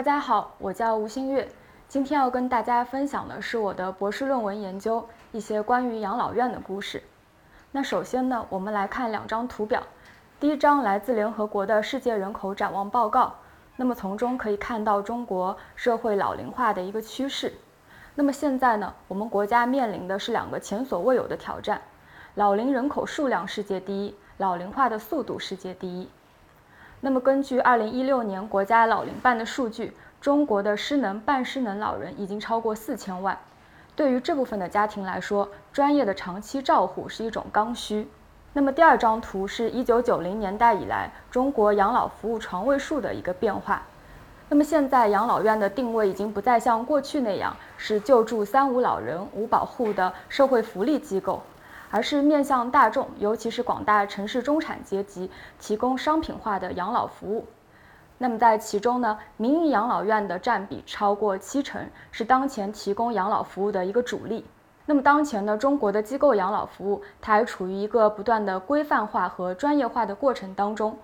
大家好，我叫吴新月，今天要跟大家分享的是我的博士论文研究一些关于养老院的故事。那首先呢，我们来看两张图表，第一张来自联合国的世界人口展望报告，那么从中可以看到中国社会老龄化的一个趋势。那么现在呢，我们国家面临的是两个前所未有的挑战：老龄人口数量世界第一，老龄化的速度世界第一。那么，根据二零一六年国家老龄办的数据，中国的失能、半失能老人已经超过四千万。对于这部分的家庭来说，专业的长期照护是一种刚需。那么，第二张图是一九九零年代以来中国养老服务床位数的一个变化。那么，现在养老院的定位已经不再像过去那样是救助三无老人、无保护的社会福利机构。而是面向大众，尤其是广大城市中产阶级，提供商品化的养老服务。那么在其中呢，民营养老院的占比超过七成，是当前提供养老服务的一个主力。那么当前呢，中国的机构养老服务，它还处于一个不断的规范化和专业化的过程当中。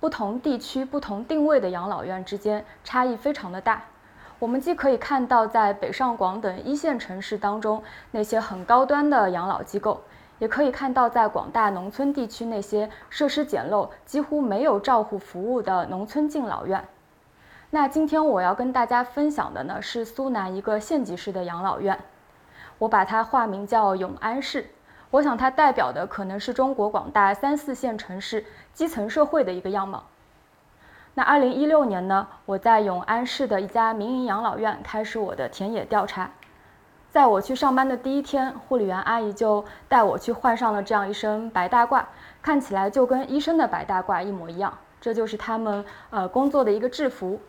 不同地区、不同定位的养老院之间差异非常的大。我们既可以看到在北上广等一线城市当中那些很高端的养老机构。也可以看到，在广大农村地区，那些设施简陋、几乎没有照护服务的农村敬老院。那今天我要跟大家分享的呢，是苏南一个县级市的养老院，我把它化名叫永安市。我想它代表的可能是中国广大三四线城市基层社会的一个样貌。那二零一六年呢，我在永安市的一家民营养老院开始我的田野调查。在我去上班的第一天，护理员阿姨就带我去换上了这样一身白大褂，看起来就跟医生的白大褂一模一样。这就是他们呃工作的一个制服。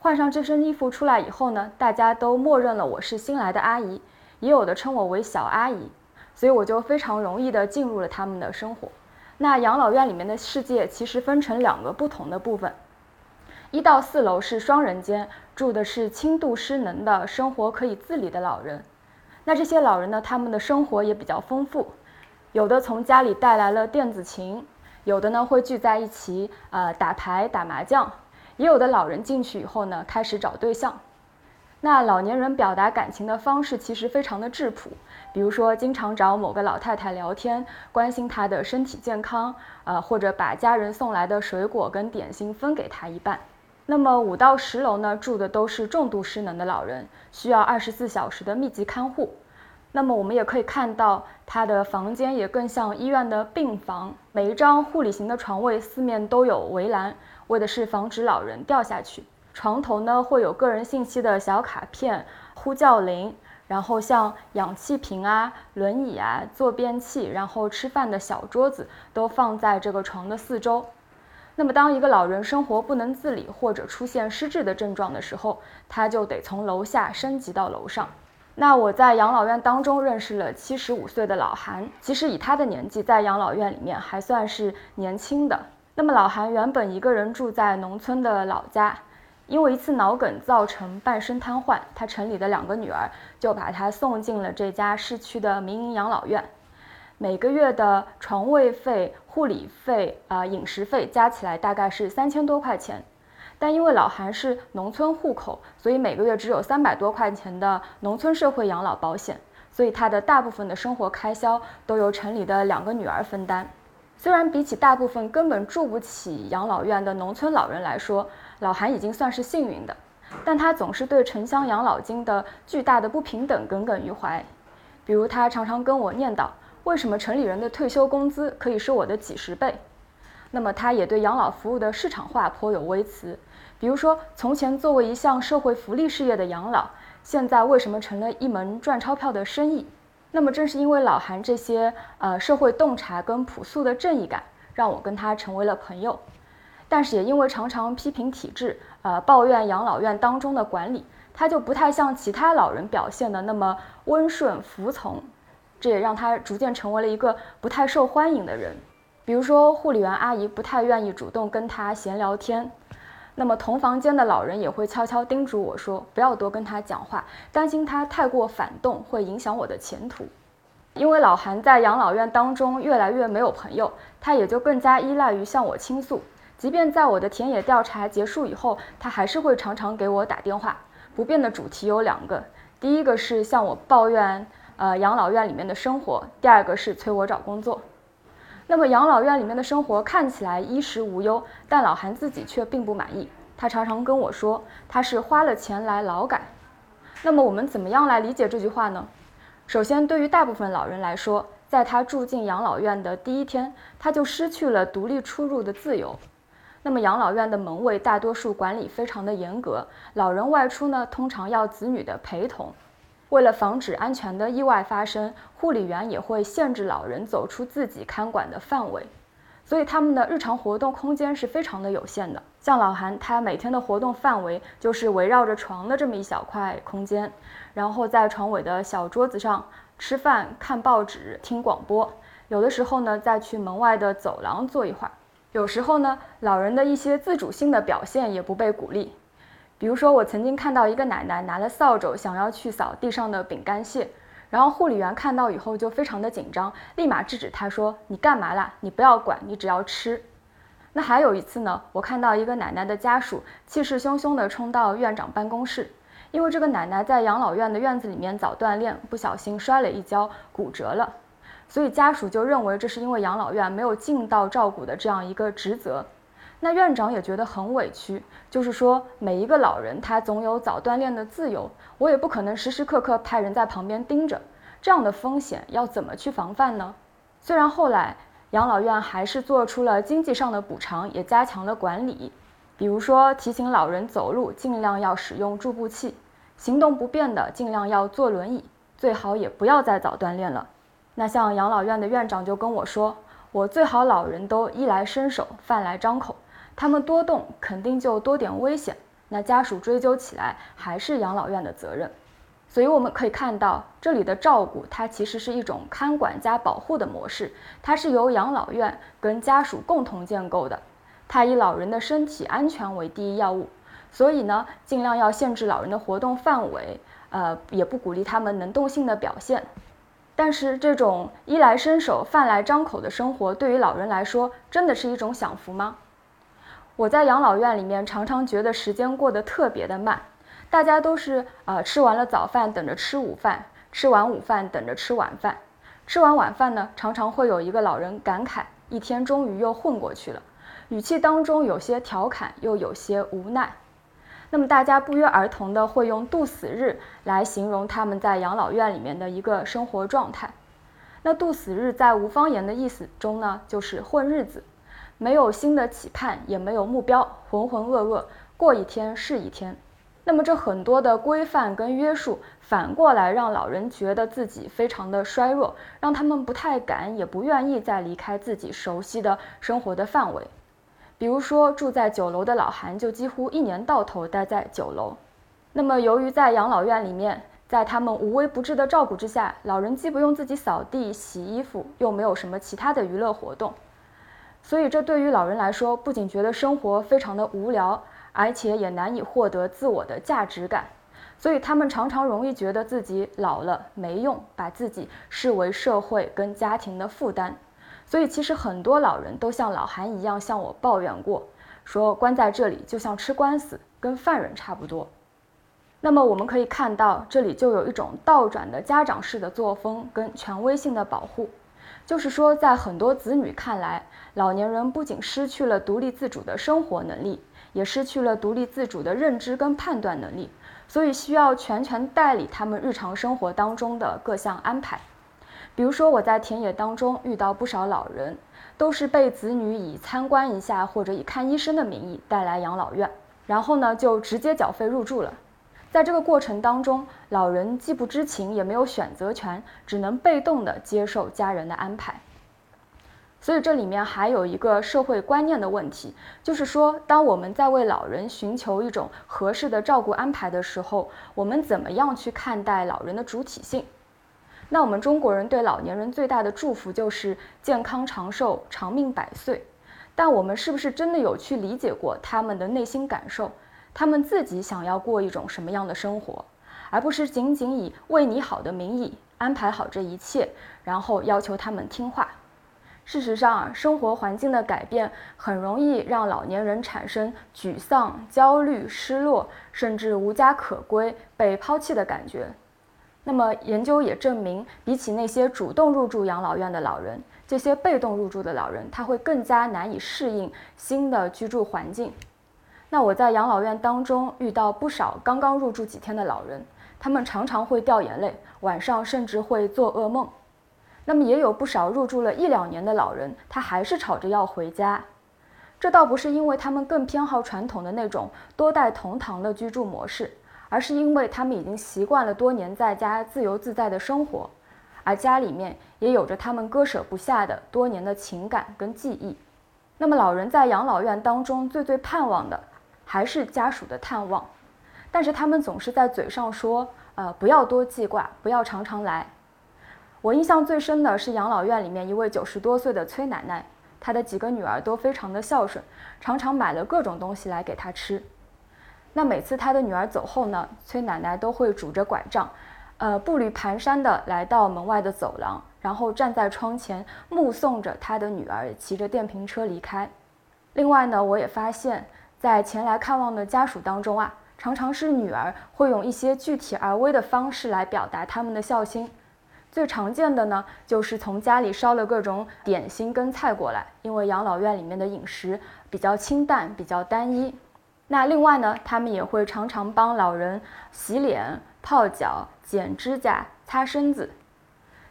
换上这身衣服出来以后呢，大家都默认了我是新来的阿姨，也有的称我为小阿姨，所以我就非常容易的进入了他们的生活。那养老院里面的世界其实分成两个不同的部分。一到四楼是双人间，住的是轻度失能的生活可以自理的老人。那这些老人呢，他们的生活也比较丰富，有的从家里带来了电子琴，有的呢会聚在一起呃打牌打麻将，也有的老人进去以后呢，开始找对象。那老年人表达感情的方式其实非常的质朴，比如说经常找某个老太太聊天，关心她的身体健康，呃或者把家人送来的水果跟点心分给她一半。那么五到十楼呢，住的都是重度失能的老人，需要二十四小时的密集看护。那么我们也可以看到，他的房间也更像医院的病房，每一张护理型的床位四面都有围栏，为的是防止老人掉下去。床头呢会有个人信息的小卡片、呼叫铃，然后像氧气瓶啊、轮椅啊、坐便器，然后吃饭的小桌子都放在这个床的四周。那么，当一个老人生活不能自理或者出现失智的症状的时候，他就得从楼下升级到楼上。那我在养老院当中认识了七十五岁的老韩，其实以他的年纪，在养老院里面还算是年轻的。那么老韩原本一个人住在农村的老家，因为一次脑梗造成半身瘫痪，他城里的两个女儿就把他送进了这家市区的民营养老院。每个月的床位费、护理费、啊饮食费加起来大概是三千多块钱，但因为老韩是农村户口，所以每个月只有三百多块钱的农村社会养老保险，所以他的大部分的生活开销都由城里的两个女儿分担。虽然比起大部分根本住不起养老院的农村老人来说，老韩已经算是幸运的，但他总是对城乡养老金的巨大的不平等耿耿于怀，比如他常常跟我念叨。为什么城里人的退休工资可以是我的几十倍？那么他也对养老服务的市场化颇有微词，比如说从前作为一项社会福利事业的养老，现在为什么成了一门赚钞票的生意？那么正是因为老韩这些呃社会洞察跟朴素的正义感，让我跟他成为了朋友。但是也因为常常批评体制，呃抱怨养老院当中的管理，他就不太像其他老人表现的那么温顺服从。这也让他逐渐成为了一个不太受欢迎的人，比如说护理员阿姨不太愿意主动跟他闲聊天，那么同房间的老人也会悄悄叮嘱我说不要多跟他讲话，担心他太过反动会影响我的前途。因为老韩在养老院当中越来越没有朋友，他也就更加依赖于向我倾诉，即便在我的田野调查结束以后，他还是会常常给我打电话。不变的主题有两个，第一个是向我抱怨，呃，养老院里面的生活；第二个是催我找工作。那么养老院里面的生活看起来衣食无忧，但老韩自己却并不满意。他常常跟我说，他是花了钱来劳改。那么我们怎么样来理解这句话呢？首先，对于大部分老人来说，在他住进养老院的第一天，他就失去了独立出入的自由。那么养老院的门卫大多数管理非常的严格，老人外出呢，通常要子女的陪同。为了防止安全的意外发生，护理员也会限制老人走出自己看管的范围，所以他们的日常活动空间是非常的有限的。像老韩，他每天的活动范围就是围绕着床的这么一小块空间，然后在床尾的小桌子上吃饭、看报纸、听广播，有的时候呢，再去门外的走廊坐一会儿。有时候呢，老人的一些自主性的表现也不被鼓励。比如说，我曾经看到一个奶奶拿了扫帚想要去扫地上的饼干屑，然后护理员看到以后就非常的紧张，立马制止她说：“你干嘛啦？你不要管，你只要吃。”那还有一次呢，我看到一个奶奶的家属气势汹汹地冲到院长办公室，因为这个奶奶在养老院的院子里面早锻炼，不小心摔了一跤，骨折了。所以家属就认为这是因为养老院没有尽到照顾的这样一个职责，那院长也觉得很委屈，就是说每一个老人他总有早锻炼的自由，我也不可能时时刻刻派人在旁边盯着，这样的风险要怎么去防范呢？虽然后来养老院还是做出了经济上的补偿，也加强了管理，比如说提醒老人走路尽量要使用助步器，行动不便的尽量要坐轮椅，最好也不要再早锻炼了。那像养老院的院长就跟我说，我最好老人都衣来伸手，饭来张口，他们多动肯定就多点危险。那家属追究起来还是养老院的责任。所以我们可以看到，这里的照顾它其实是一种看管加保护的模式，它是由养老院跟家属共同建构的。它以老人的身体安全为第一要务，所以呢，尽量要限制老人的活动范围，呃，也不鼓励他们能动性的表现。但是这种衣来伸手、饭来张口的生活，对于老人来说，真的是一种享福吗？我在养老院里面，常常觉得时间过得特别的慢，大家都是呃吃完了早饭等着吃午饭，吃完午饭等着吃晚饭，吃完晚饭呢，常常会有一个老人感慨，一天终于又混过去了，语气当中有些调侃，又有些无奈。那么大家不约而同的会用“度死日”来形容他们在养老院里面的一个生活状态。那“度死日”在吴方言的意思中呢，就是混日子，没有新的期盼，也没有目标，浑浑噩噩，过一天是一天。那么这很多的规范跟约束，反过来让老人觉得自己非常的衰弱，让他们不太敢，也不愿意再离开自己熟悉的生活的范围。比如说，住在九楼的老韩就几乎一年到头待在九楼。那么，由于在养老院里面，在他们无微不至的照顾之下，老人既不用自己扫地、洗衣服，又没有什么其他的娱乐活动，所以这对于老人来说，不仅觉得生活非常的无聊，而且也难以获得自我的价值感。所以他们常常容易觉得自己老了没用，把自己视为社会跟家庭的负担。所以，其实很多老人都像老韩一样向我抱怨过，说关在这里就像吃官司，跟犯人差不多。那么我们可以看到，这里就有一种倒转的家长式的作风跟权威性的保护，就是说，在很多子女看来，老年人不仅失去了独立自主的生活能力，也失去了独立自主的认知跟判断能力，所以需要全权代理他们日常生活当中的各项安排。比如说，我在田野当中遇到不少老人，都是被子女以参观一下或者以看医生的名义带来养老院，然后呢就直接缴费入住了。在这个过程当中，老人既不知情，也没有选择权，只能被动的接受家人的安排。所以这里面还有一个社会观念的问题，就是说，当我们在为老人寻求一种合适的照顾安排的时候，我们怎么样去看待老人的主体性？那我们中国人对老年人最大的祝福就是健康长寿、长命百岁，但我们是不是真的有去理解过他们的内心感受？他们自己想要过一种什么样的生活，而不是仅仅以为你好的名义安排好这一切，然后要求他们听话？事实上，生活环境的改变很容易让老年人产生沮丧、焦虑、失落，甚至无家可归、被抛弃的感觉。那么，研究也证明，比起那些主动入住养老院的老人，这些被动入住的老人他会更加难以适应新的居住环境。那我在养老院当中遇到不少刚刚入住几天的老人，他们常常会掉眼泪，晚上甚至会做噩梦。那么也有不少入住了一两年的老人，他还是吵着要回家。这倒不是因为他们更偏好传统的那种多代同堂的居住模式，而是因为他们已经习惯了多年在家自由自在的生活，而家里面也有着他们割舍不下的多年的情感跟记忆。那么老人在养老院当中最最盼望的，还是家属的探望，但是他们总是在嘴上说，呃，不要多记挂，不要常常来。我印象最深的是养老院里面一位九十多岁的崔奶奶，她的几个女儿都非常的孝顺，常常买了各种东西来给她吃。那每次她的女儿走后呢，崔奶奶都会拄着拐杖，呃，步履蹒跚的来到门外的走廊，然后站在窗前目送着她的女儿骑着电瓶车离开。另外呢，我也发现，在前来看望的家属当中啊，常常是女儿会用一些具体而微的方式来表达他们的孝心。最常见的呢，就是从家里烧了各种点心跟菜过来，因为养老院里面的饮食比较清淡，比较单一。那另外呢，他们也会常常帮老人洗脸、泡脚、剪指甲、擦身子。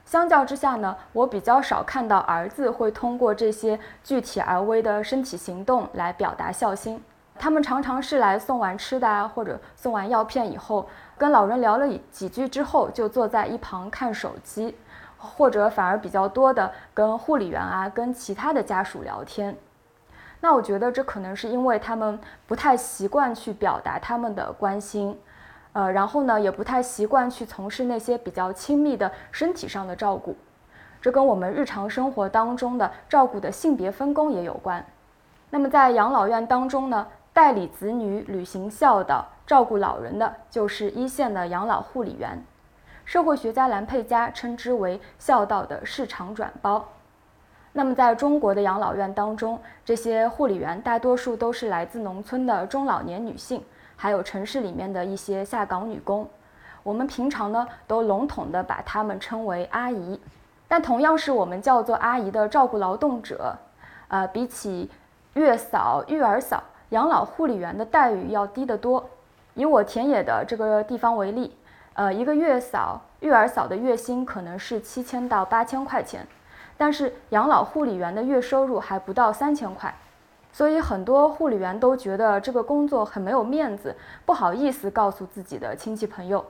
相较之下呢，我比较少看到儿子会通过这些具体而微的身体行动来表达孝心。他们常常是来送完吃的啊，或者送完药片以后。跟老人聊了几句之后，就坐在一旁看手机，或者反而比较多的跟护理员啊、跟其他的家属聊天。那我觉得这可能是因为他们不太习惯去表达他们的关心，呃，然后呢也不太习惯去从事那些比较亲密的身体上的照顾。这跟我们日常生活当中的照顾的性别分工也有关。那么在养老院当中呢，代理子女履行孝道。照顾老人的就是一线的养老护理员，社会学家兰佩加称之为“孝道的市场转包”。那么，在中国的养老院当中，这些护理员大多数都是来自农村的中老年女性，还有城市里面的一些下岗女工。我们平常呢，都笼统的把她们称为阿姨。但同样是我们叫做阿姨的照顾劳动者，呃，比起月嫂、育儿嫂，养老护理员的待遇要低得多。以我田野的这个地方为例，呃，一个月嫂、育儿嫂的月薪可能是七千到八千块钱，但是养老护理员的月收入还不到三千块，所以很多护理员都觉得这个工作很没有面子，不好意思告诉自己的亲戚朋友。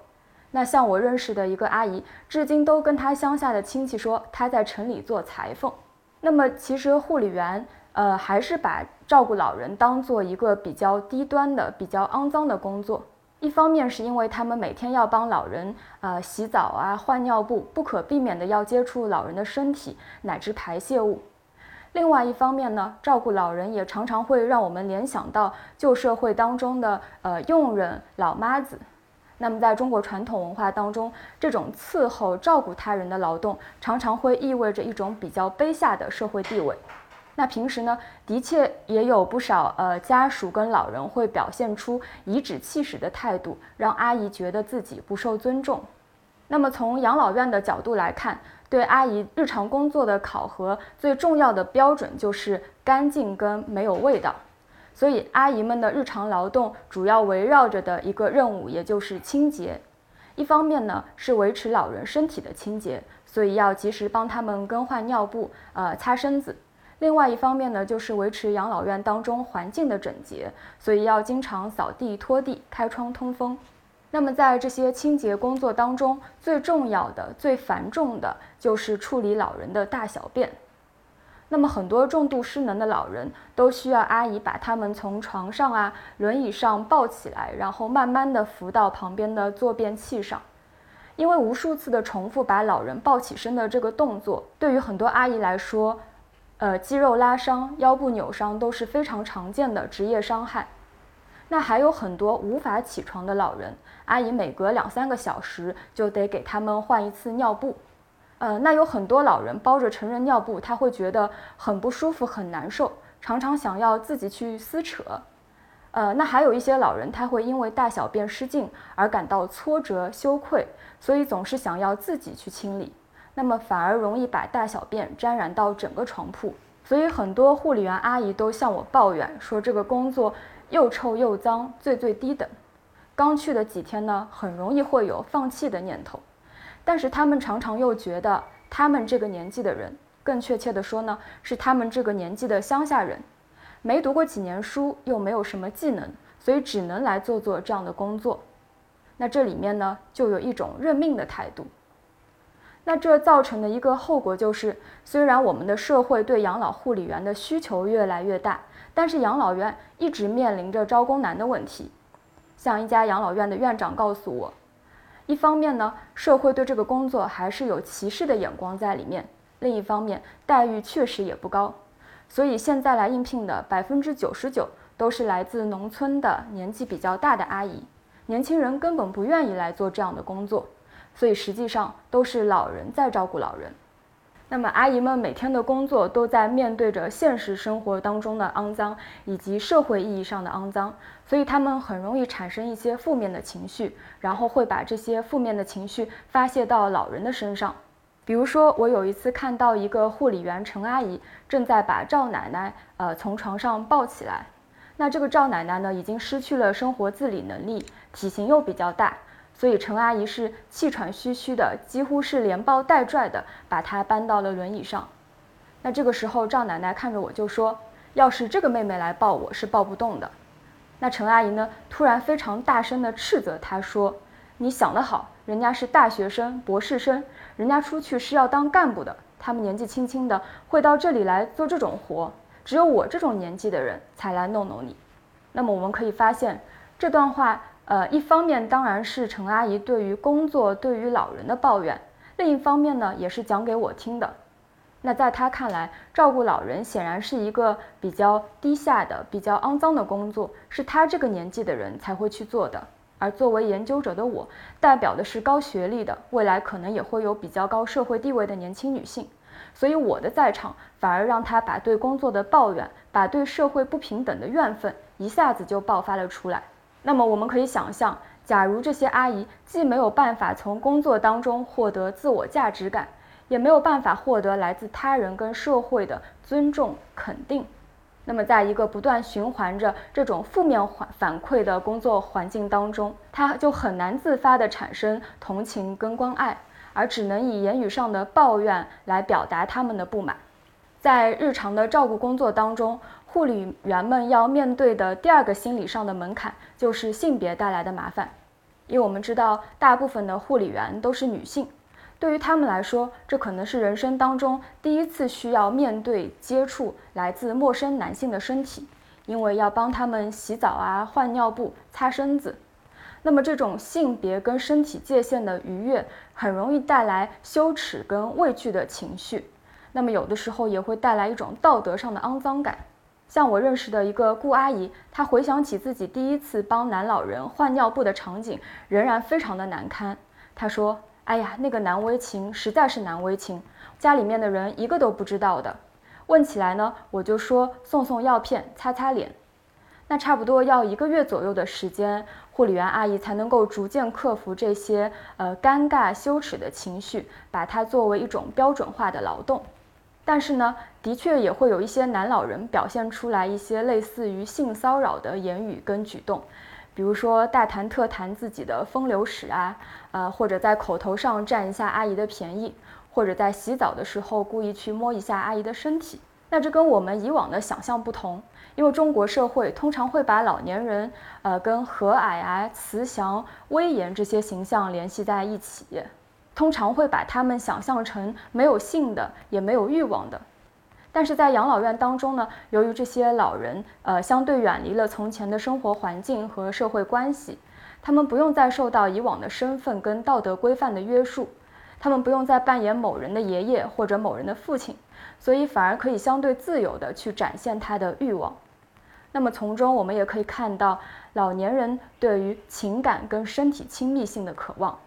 那像我认识的一个阿姨，至今都跟她乡下的亲戚说她在城里做裁缝。那么其实护理员。呃，还是把照顾老人当做一个比较低端的、比较肮脏的工作。一方面是因为他们每天要帮老人呃洗澡啊、换尿布，不可避免的要接触老人的身体乃至排泄物。另外一方面呢，照顾老人也常常会让我们联想到旧社会当中的呃佣人、老妈子。那么在中国传统文化当中，这种伺候、照顾他人的劳动，常常会意味着一种比较卑下的社会地位。那平时呢，的确也有不少呃家属跟老人会表现出颐指气使的态度，让阿姨觉得自己不受尊重。那么从养老院的角度来看，对阿姨日常工作的考核最重要的标准就是干净跟没有味道。所以阿姨们的日常劳动主要围绕着的一个任务，也就是清洁。一方面呢是维持老人身体的清洁，所以要及时帮他们更换尿布，呃擦身子。另外一方面呢，就是维持养老院当中环境的整洁，所以要经常扫地、拖地、开窗通风。那么在这些清洁工作当中，最重要的、最繁重的就是处理老人的大小便。那么很多重度失能的老人都需要阿姨把他们从床上啊、轮椅上抱起来，然后慢慢的扶到旁边的坐便器上。因为无数次的重复把老人抱起身的这个动作，对于很多阿姨来说，呃，肌肉拉伤、腰部扭伤都是非常常见的职业伤害。那还有很多无法起床的老人，阿姨每隔两三个小时就得给他们换一次尿布。呃，那有很多老人包着成人尿布，他会觉得很不舒服、很难受，常常想要自己去撕扯。呃，那还有一些老人，他会因为大小便失禁而感到挫折、羞愧，所以总是想要自己去清理，那么反而容易把大小便沾染到整个床铺。所以很多护理员阿姨都向我抱怨说，这个工作又臭又脏，最最低等。刚去的几天呢，很容易会有放弃的念头。但是他们常常又觉得，他们这个年纪的人，更确切的说呢，是他们这个年纪的乡下人，没读过几年书，又没有什么技能，所以只能来做做这样的工作。那这里面呢，就有一种认命的态度。那这造成的一个后果就是，虽然我们的社会对养老护理员的需求越来越大，但是养老院一直面临着招工难的问题。像一家养老院的院长告诉我。一方面呢，社会对这个工作还是有歧视的眼光在里面；另一方面，待遇确实也不高，所以现在来应聘的百分之九十九都是来自农村的年纪比较大的阿姨，年轻人根本不愿意来做这样的工作，所以实际上都是老人在照顾老人。那么，阿姨们每天的工作都在面对着现实生活当中的肮脏，以及社会意义上的肮脏，所以他们很容易产生一些负面的情绪，然后会把这些负面的情绪发泄到老人的身上。比如说，我有一次看到一个护理员陈阿姨正在把赵奶奶呃从床上抱起来，那这个赵奶奶呢已经失去了生活自理能力，体型又比较大。所以陈阿姨是气喘吁吁的，几乎是连抱带拽的把她搬到了轮椅上。那这个时候赵奶奶看着我就说：“要是这个妹妹来抱我是抱不动的。”那陈阿姨呢突然非常大声地斥责她说：“你想得好，人家是大学生、博士生，人家出去是要当干部的，他们年纪轻轻的会到这里来做这种活，只有我这种年纪的人才来弄弄你。”那么我们可以发现这段话。呃，一方面当然是陈阿姨对于工作、对于老人的抱怨，另一方面呢，也是讲给我听的。那在她看来，照顾老人显然是一个比较低下的、比较肮脏的工作，是她这个年纪的人才会去做的。而作为研究者的我，代表的是高学历的、未来可能也会有比较高社会地位的年轻女性，所以我的在场反而让她把对工作的抱怨、把对社会不平等的怨愤一下子就爆发了出来。那么我们可以想象，假如这些阿姨既没有办法从工作当中获得自我价值感，也没有办法获得来自他人跟社会的尊重肯定，那么在一个不断循环着这种负面反反馈的工作环境当中，她就很难自发的产生同情跟关爱，而只能以言语上的抱怨来表达他们的不满。在日常的照顾工作当中，护理员们要面对的第二个心理上的门槛就是性别带来的麻烦，因为我们知道大部分的护理员都是女性，对于她们来说，这可能是人生当中第一次需要面对接触来自陌生男性的身体，因为要帮他们洗澡啊、换尿布、擦身子，那么这种性别跟身体界限的逾越，很容易带来羞耻跟畏惧的情绪。那么有的时候也会带来一种道德上的肮脏感，像我认识的一个顾阿姨，她回想起自己第一次帮男老人换尿布的场景，仍然非常的难堪。她说：“哎呀，那个难为情实在是难为情，家里面的人一个都不知道的。问起来呢，我就说送送药片，擦擦脸。那差不多要一个月左右的时间，护理员阿姨才能够逐渐克服这些呃尴尬羞耻的情绪，把它作为一种标准化的劳动。”但是呢，的确也会有一些男老人表现出来一些类似于性骚扰的言语跟举动，比如说大谈特谈自己的风流史啊，呃，或者在口头上占一下阿姨的便宜，或者在洗澡的时候故意去摸一下阿姨的身体。那这跟我们以往的想象不同，因为中国社会通常会把老年人，呃，跟和蔼啊、慈祥、威严这些形象联系在一起。通常会把他们想象成没有性的，也没有欲望的。但是在养老院当中呢，由于这些老人呃相对远离了从前的生活环境和社会关系，他们不用再受到以往的身份跟道德规范的约束，他们不用再扮演某人的爷爷或者某人的父亲，所以反而可以相对自由的去展现他的欲望。那么从中我们也可以看到老年人对于情感跟身体亲密性的渴望。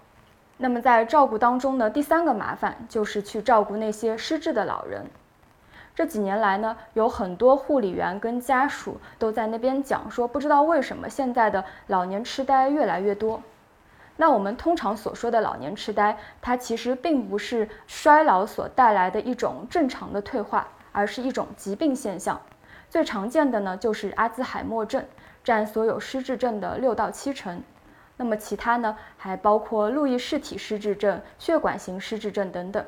那么在照顾当中呢，第三个麻烦就是去照顾那些失智的老人。这几年来呢，有很多护理员跟家属都在那边讲说，不知道为什么现在的老年痴呆越来越多。那我们通常所说的老年痴呆，它其实并不是衰老所带来的一种正常的退化，而是一种疾病现象。最常见的呢就是阿兹海默症，占所有失智症的六到七成。那么其他呢，还包括路易氏体失智症、血管型失智症等等。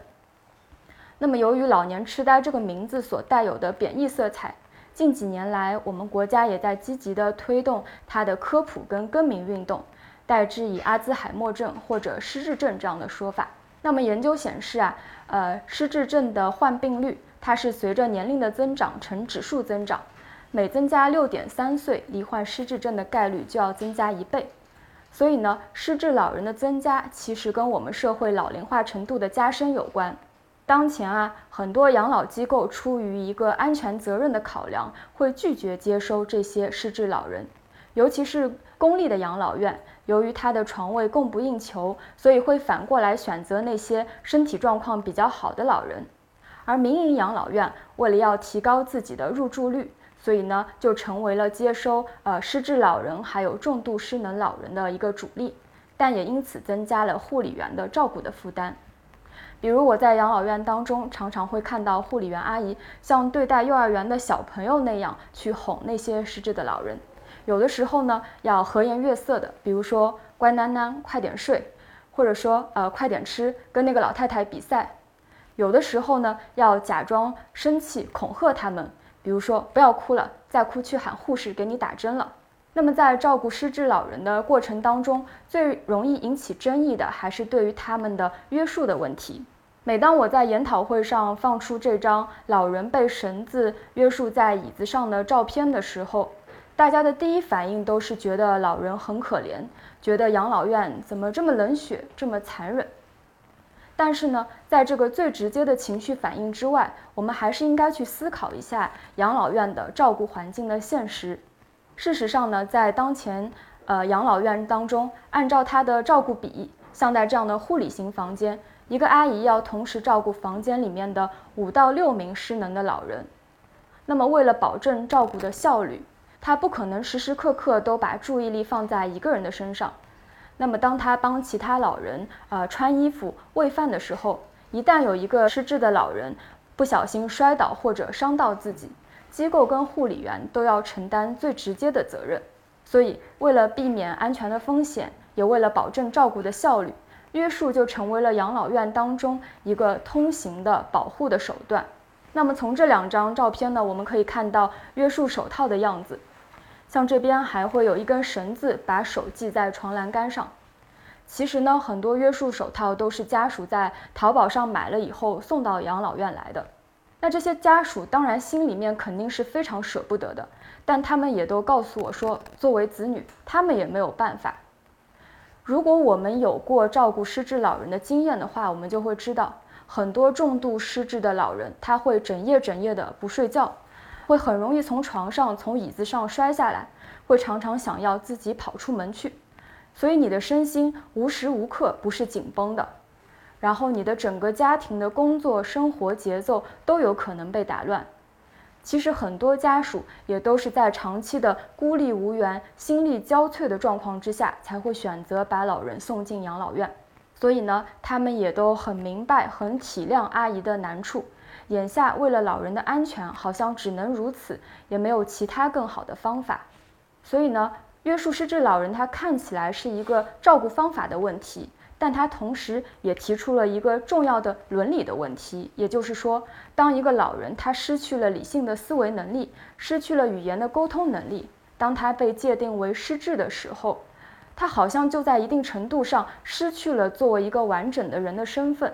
那么由于老年痴呆这个名字所带有的贬义色彩，近几年来我们国家也在积极的推动它的科普跟更名运动，代之以阿兹海默症或者失智症这样的说法。那么研究显示啊，呃，失智症的患病率它是随着年龄的增长呈指数增长，每增加六点三岁，罹患失智症的概率就要增加一倍。所以呢，失智老人的增加其实跟我们社会老龄化程度的加深有关。当前啊，很多养老机构出于一个安全责任的考量，会拒绝接收这些失智老人。尤其是公立的养老院，由于它的床位供不应求，所以会反过来选择那些身体状况比较好的老人。而民营养老院为了要提高自己的入住率，所以呢，就成为了接收呃失智老人还有重度失能老人的一个主力，但也因此增加了护理员的照顾的负担。比如我在养老院当中，常常会看到护理员阿姨像对待幼儿园的小朋友那样去哄那些失智的老人，有的时候呢要和颜悦色的，比如说乖囡囡快点睡，或者说呃快点吃，跟那个老太太比赛，有的时候呢要假装生气恐吓他们。比如说，不要哭了，再哭去喊护士给你打针了。那么在照顾失智老人的过程当中，最容易引起争议的还是对于他们的约束的问题。每当我在研讨会上放出这张老人被绳子约束在椅子上的照片的时候，大家的第一反应都是觉得老人很可怜，觉得养老院怎么这么冷血，这么残忍。但是呢，在这个最直接的情绪反应之外，我们还是应该去思考一下养老院的照顾环境的现实。事实上呢，在当前呃养老院当中，按照它的照顾比，像在这样的护理型房间，一个阿姨要同时照顾房间里面的五到六名失能的老人。那么为了保证照顾的效率，她不可能时时刻刻都把注意力放在一个人的身上。那么，当他帮其他老人呃穿衣服、喂饭的时候，一旦有一个失智的老人不小心摔倒或者伤到自己，机构跟护理员都要承担最直接的责任。所以，为了避免安全的风险，也为了保证照顾的效率，约束就成为了养老院当中一个通行的保护的手段。那么，从这两张照片呢，我们可以看到约束手套的样子。像这边还会有一根绳子把手系在床栏杆上。其实呢，很多约束手套都是家属在淘宝上买了以后送到养老院来的。那这些家属当然心里面肯定是非常舍不得的，但他们也都告诉我说，作为子女，他们也没有办法。如果我们有过照顾失智老人的经验的话，我们就会知道，很多重度失智的老人他会整夜整夜的不睡觉。会很容易从床上、从椅子上摔下来，会常常想要自己跑出门去，所以你的身心无时无刻不是紧绷的，然后你的整个家庭的工作生活节奏都有可能被打乱。其实很多家属也都是在长期的孤立无援、心力交瘁的状况之下，才会选择把老人送进养老院。所以呢，他们也都很明白、很体谅阿姨的难处。眼下为了老人的安全，好像只能如此，也没有其他更好的方法。所以呢，约束失智老人，他看起来是一个照顾方法的问题，但他同时也提出了一个重要的伦理的问题。也就是说，当一个老人他失去了理性的思维能力，失去了语言的沟通能力，当他被界定为失智的时候，他好像就在一定程度上失去了作为一个完整的人的身份。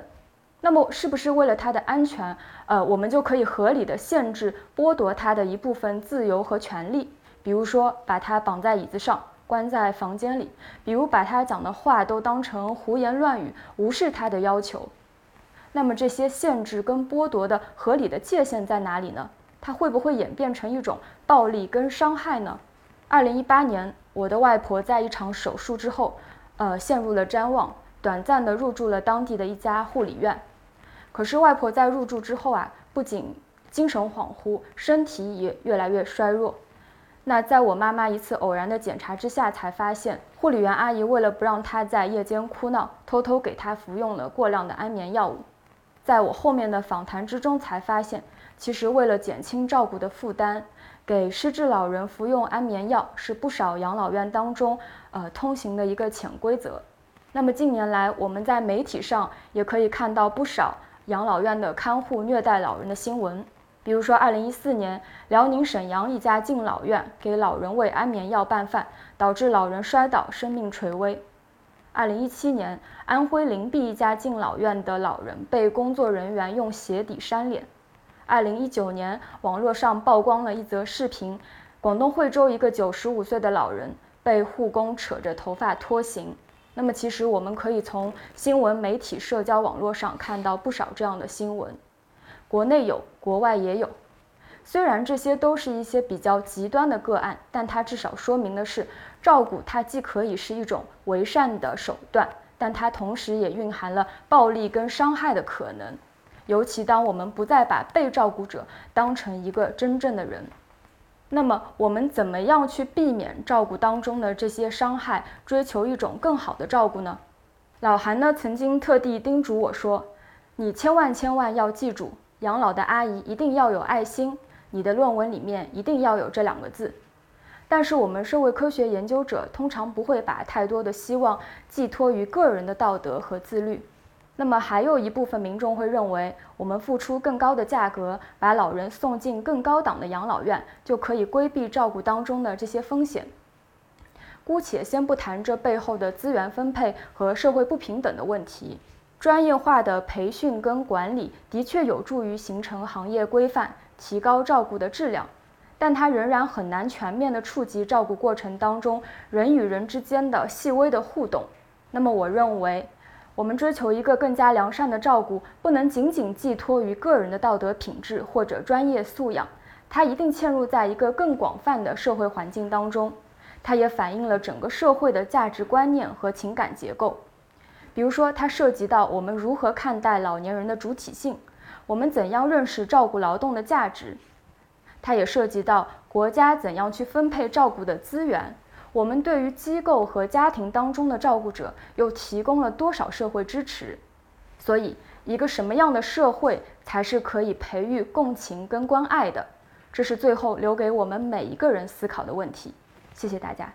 那么，是不是为了他的安全，呃，我们就可以合理的限制、剥夺他的一部分自由和权利？比如说，把他绑在椅子上，关在房间里；比如把他讲的话都当成胡言乱语，无视他的要求。那么，这些限制跟剥夺的合理的界限在哪里呢？它会不会演变成一种暴力跟伤害呢？二零一八年，我的外婆在一场手术之后，呃，陷入了谵妄。短暂的入住了当地的一家护理院。可是外婆在入住之后啊，不仅精神恍惚，身体也越来越衰弱。那在我妈妈一次偶然的检查之下，才发现护理员阿姨为了不让她在夜间哭闹，偷偷给她服用了过量的安眠药物。在我后面的访谈之中，才发现其实为了减轻照顾的负担，给失智老人服用安眠药是不少养老院当中呃通行的一个潜规则。那么近年来，我们在媒体上也可以看到不少养老院的看护虐待老人的新闻。比如说，二零一四年，辽宁沈阳一家敬老院给老人喂安眠药拌饭，导致老人摔倒，生命垂危。二零一七年，安徽灵璧一家敬老院的老人被工作人员用鞋底扇脸。二零一九年，网络上曝光了一则视频，广东惠州一个九十五岁的老人被护工扯着头发拖行。那么，其实我们可以从新闻媒体、社交网络上看到不少这样的新闻。国内有，国外也有。虽然这些都是一些比较极端的个案，但它至少说明的是，照顾它既可以是一种为善的手段，但它同时也蕴含了暴力跟伤害的可能。尤其当我们不再把被照顾者当成一个真正的人，那么我们怎么样去避免照顾当中的这些伤害，追求一种更好的照顾呢？老韩呢曾经特地叮嘱我说：“你千万千万要记住。”养老的阿姨一定要有爱心，你的论文里面一定要有这两个字。但是我们社会科学研究者通常不会把太多的希望寄托于个人的道德和自律。那么还有一部分民众会认为，我们付出更高的价格，把老人送进更高档的养老院，就可以规避照顾当中的这些风险。姑且先不谈这背后的资源分配和社会不平等的问题。专业化的培训跟管理的确有助于形成行业规范，提高照顾的质量，但它仍然很难全面的触及照顾过程当中人与人之间的细微的互动。那么，我认为，我们追求一个更加良善的照顾，不能仅仅寄托于个人的道德品质或者专业素养，它一定嵌入在一个更广泛的社会环境当中，它也反映了整个社会的价值观念和情感结构。比如说，它涉及到我们如何看待老年人的主体性，我们怎样认识照顾劳动的价值；它也涉及到国家怎样去分配照顾的资源，我们对于机构和家庭当中的照顾者又提供了多少社会支持。所以，一个什么样的社会才是可以培育共情跟关爱的？这是最后留给我们每一个人思考的问题。谢谢大家。